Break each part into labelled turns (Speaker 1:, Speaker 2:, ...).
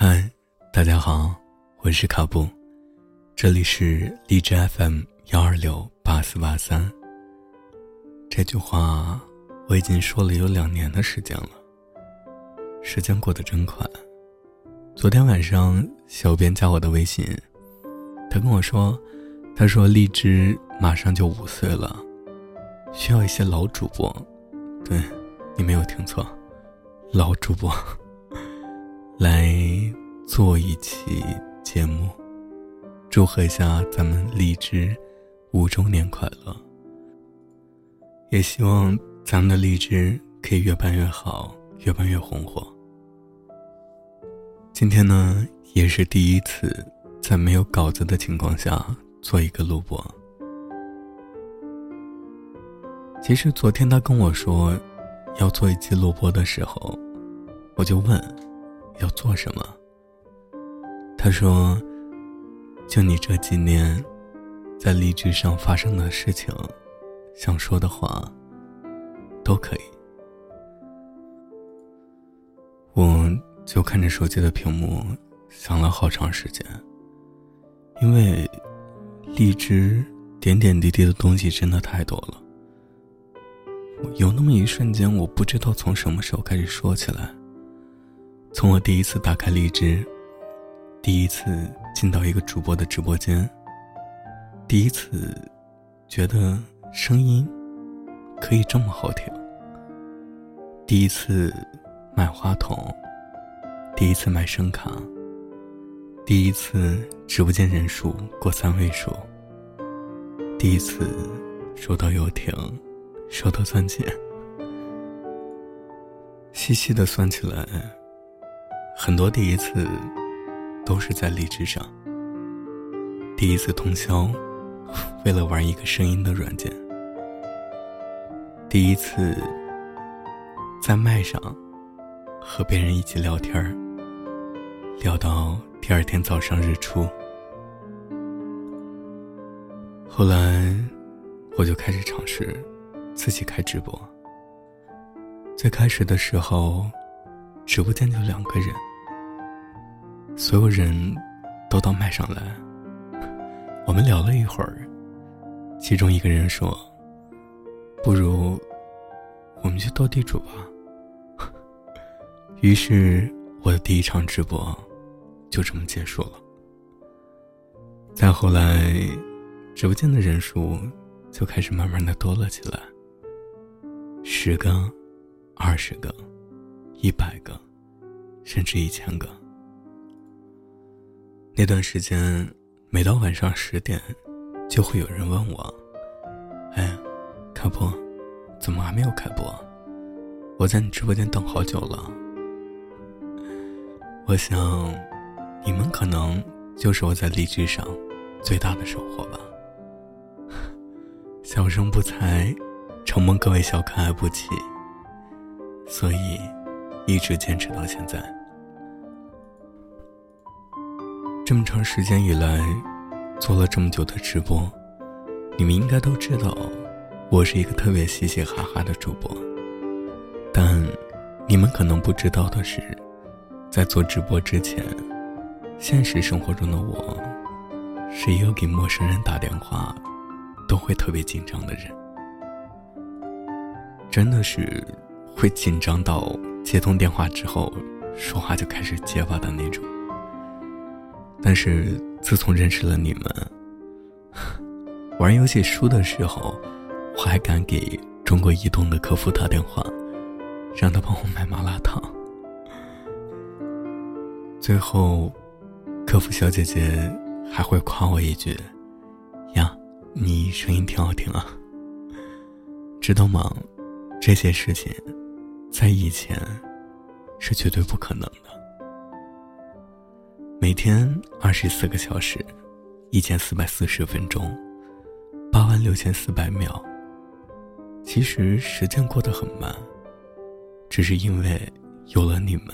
Speaker 1: 嗨，大家好，我是卡布，这里是荔枝 FM 幺二六八四八三。这句话我已经说了有两年的时间了，时间过得真快。昨天晚上，小编加我的微信，他跟我说，他说荔枝马上就五岁了，需要一些老主播。对，你没有听错，老主播。来做一期节目，祝贺一下咱们荔枝五周年快乐！也希望咱们的荔枝可以越办越好，越办越红火。今天呢，也是第一次在没有稿子的情况下做一个录播。其实昨天他跟我说要做一期录播的时候，我就问。要做什么？他说：“就你这几年，在励志上发生的事情，想说的话，都可以。”我就看着手机的屏幕，想了好长时间。因为荔枝点点滴滴的东西真的太多了，有那么一瞬间，我不知道从什么时候开始说起来。从我第一次打开荔枝，第一次进到一个主播的直播间，第一次觉得声音可以这么好听，第一次买话筒，第一次买声卡，第一次直播间人数过三位数，第一次收到游艇，收到钻戒，细细的算起来。很多第一次，都是在荔枝上。第一次通宵，为了玩一个声音的软件。第一次，在麦上，和别人一起聊天儿，聊到第二天早上日出。后来，我就开始尝试自己开直播。最开始的时候，直播间就两个人。所有人都到麦上来，我们聊了一会儿，其中一个人说：“不如我们去斗地主吧。”于是我的第一场直播就这么结束了。再后来，直播间的人数就开始慢慢的多了起来，十个、二十个、一百个，甚至一千个。那段时间，每到晚上十点，就会有人问我：“哎，开播，怎么还没有开播？我在你直播间等好久了。”我想，你们可能就是我在荔枝上最大的收获吧。小生不才，承蒙各位小可爱不弃，所以一直坚持到现在。这么长时间以来，做了这么久的直播，你们应该都知道，我是一个特别嘻嘻哈哈的主播。但你们可能不知道的是，在做直播之前，现实生活中的我，是一个给陌生人打电话都会特别紧张的人，真的是会紧张到接通电话之后，说话就开始结巴的那种。但是自从认识了你们，玩游戏输的时候，我还敢给中国移动的客服打电话，让他帮我买麻辣烫。最后，客服小姐姐还会夸我一句：“呀，你声音挺好听啊。”知道吗？这些事情，在以前是绝对不可能的。每天二十四个小时，一千四百四十分钟，八万六千四百秒。其实时间过得很慢，只是因为有了你们，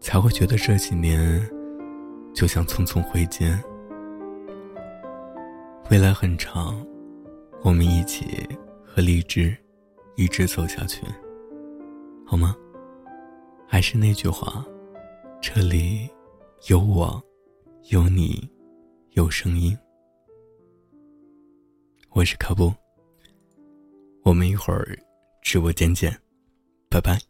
Speaker 1: 才会觉得这几年就像匆匆挥间。未来很长，我们一起和荔枝一直走下去，好吗？还是那句话。这里有我，有你，有声音。我是卡布，我们一会儿直播间见，拜拜。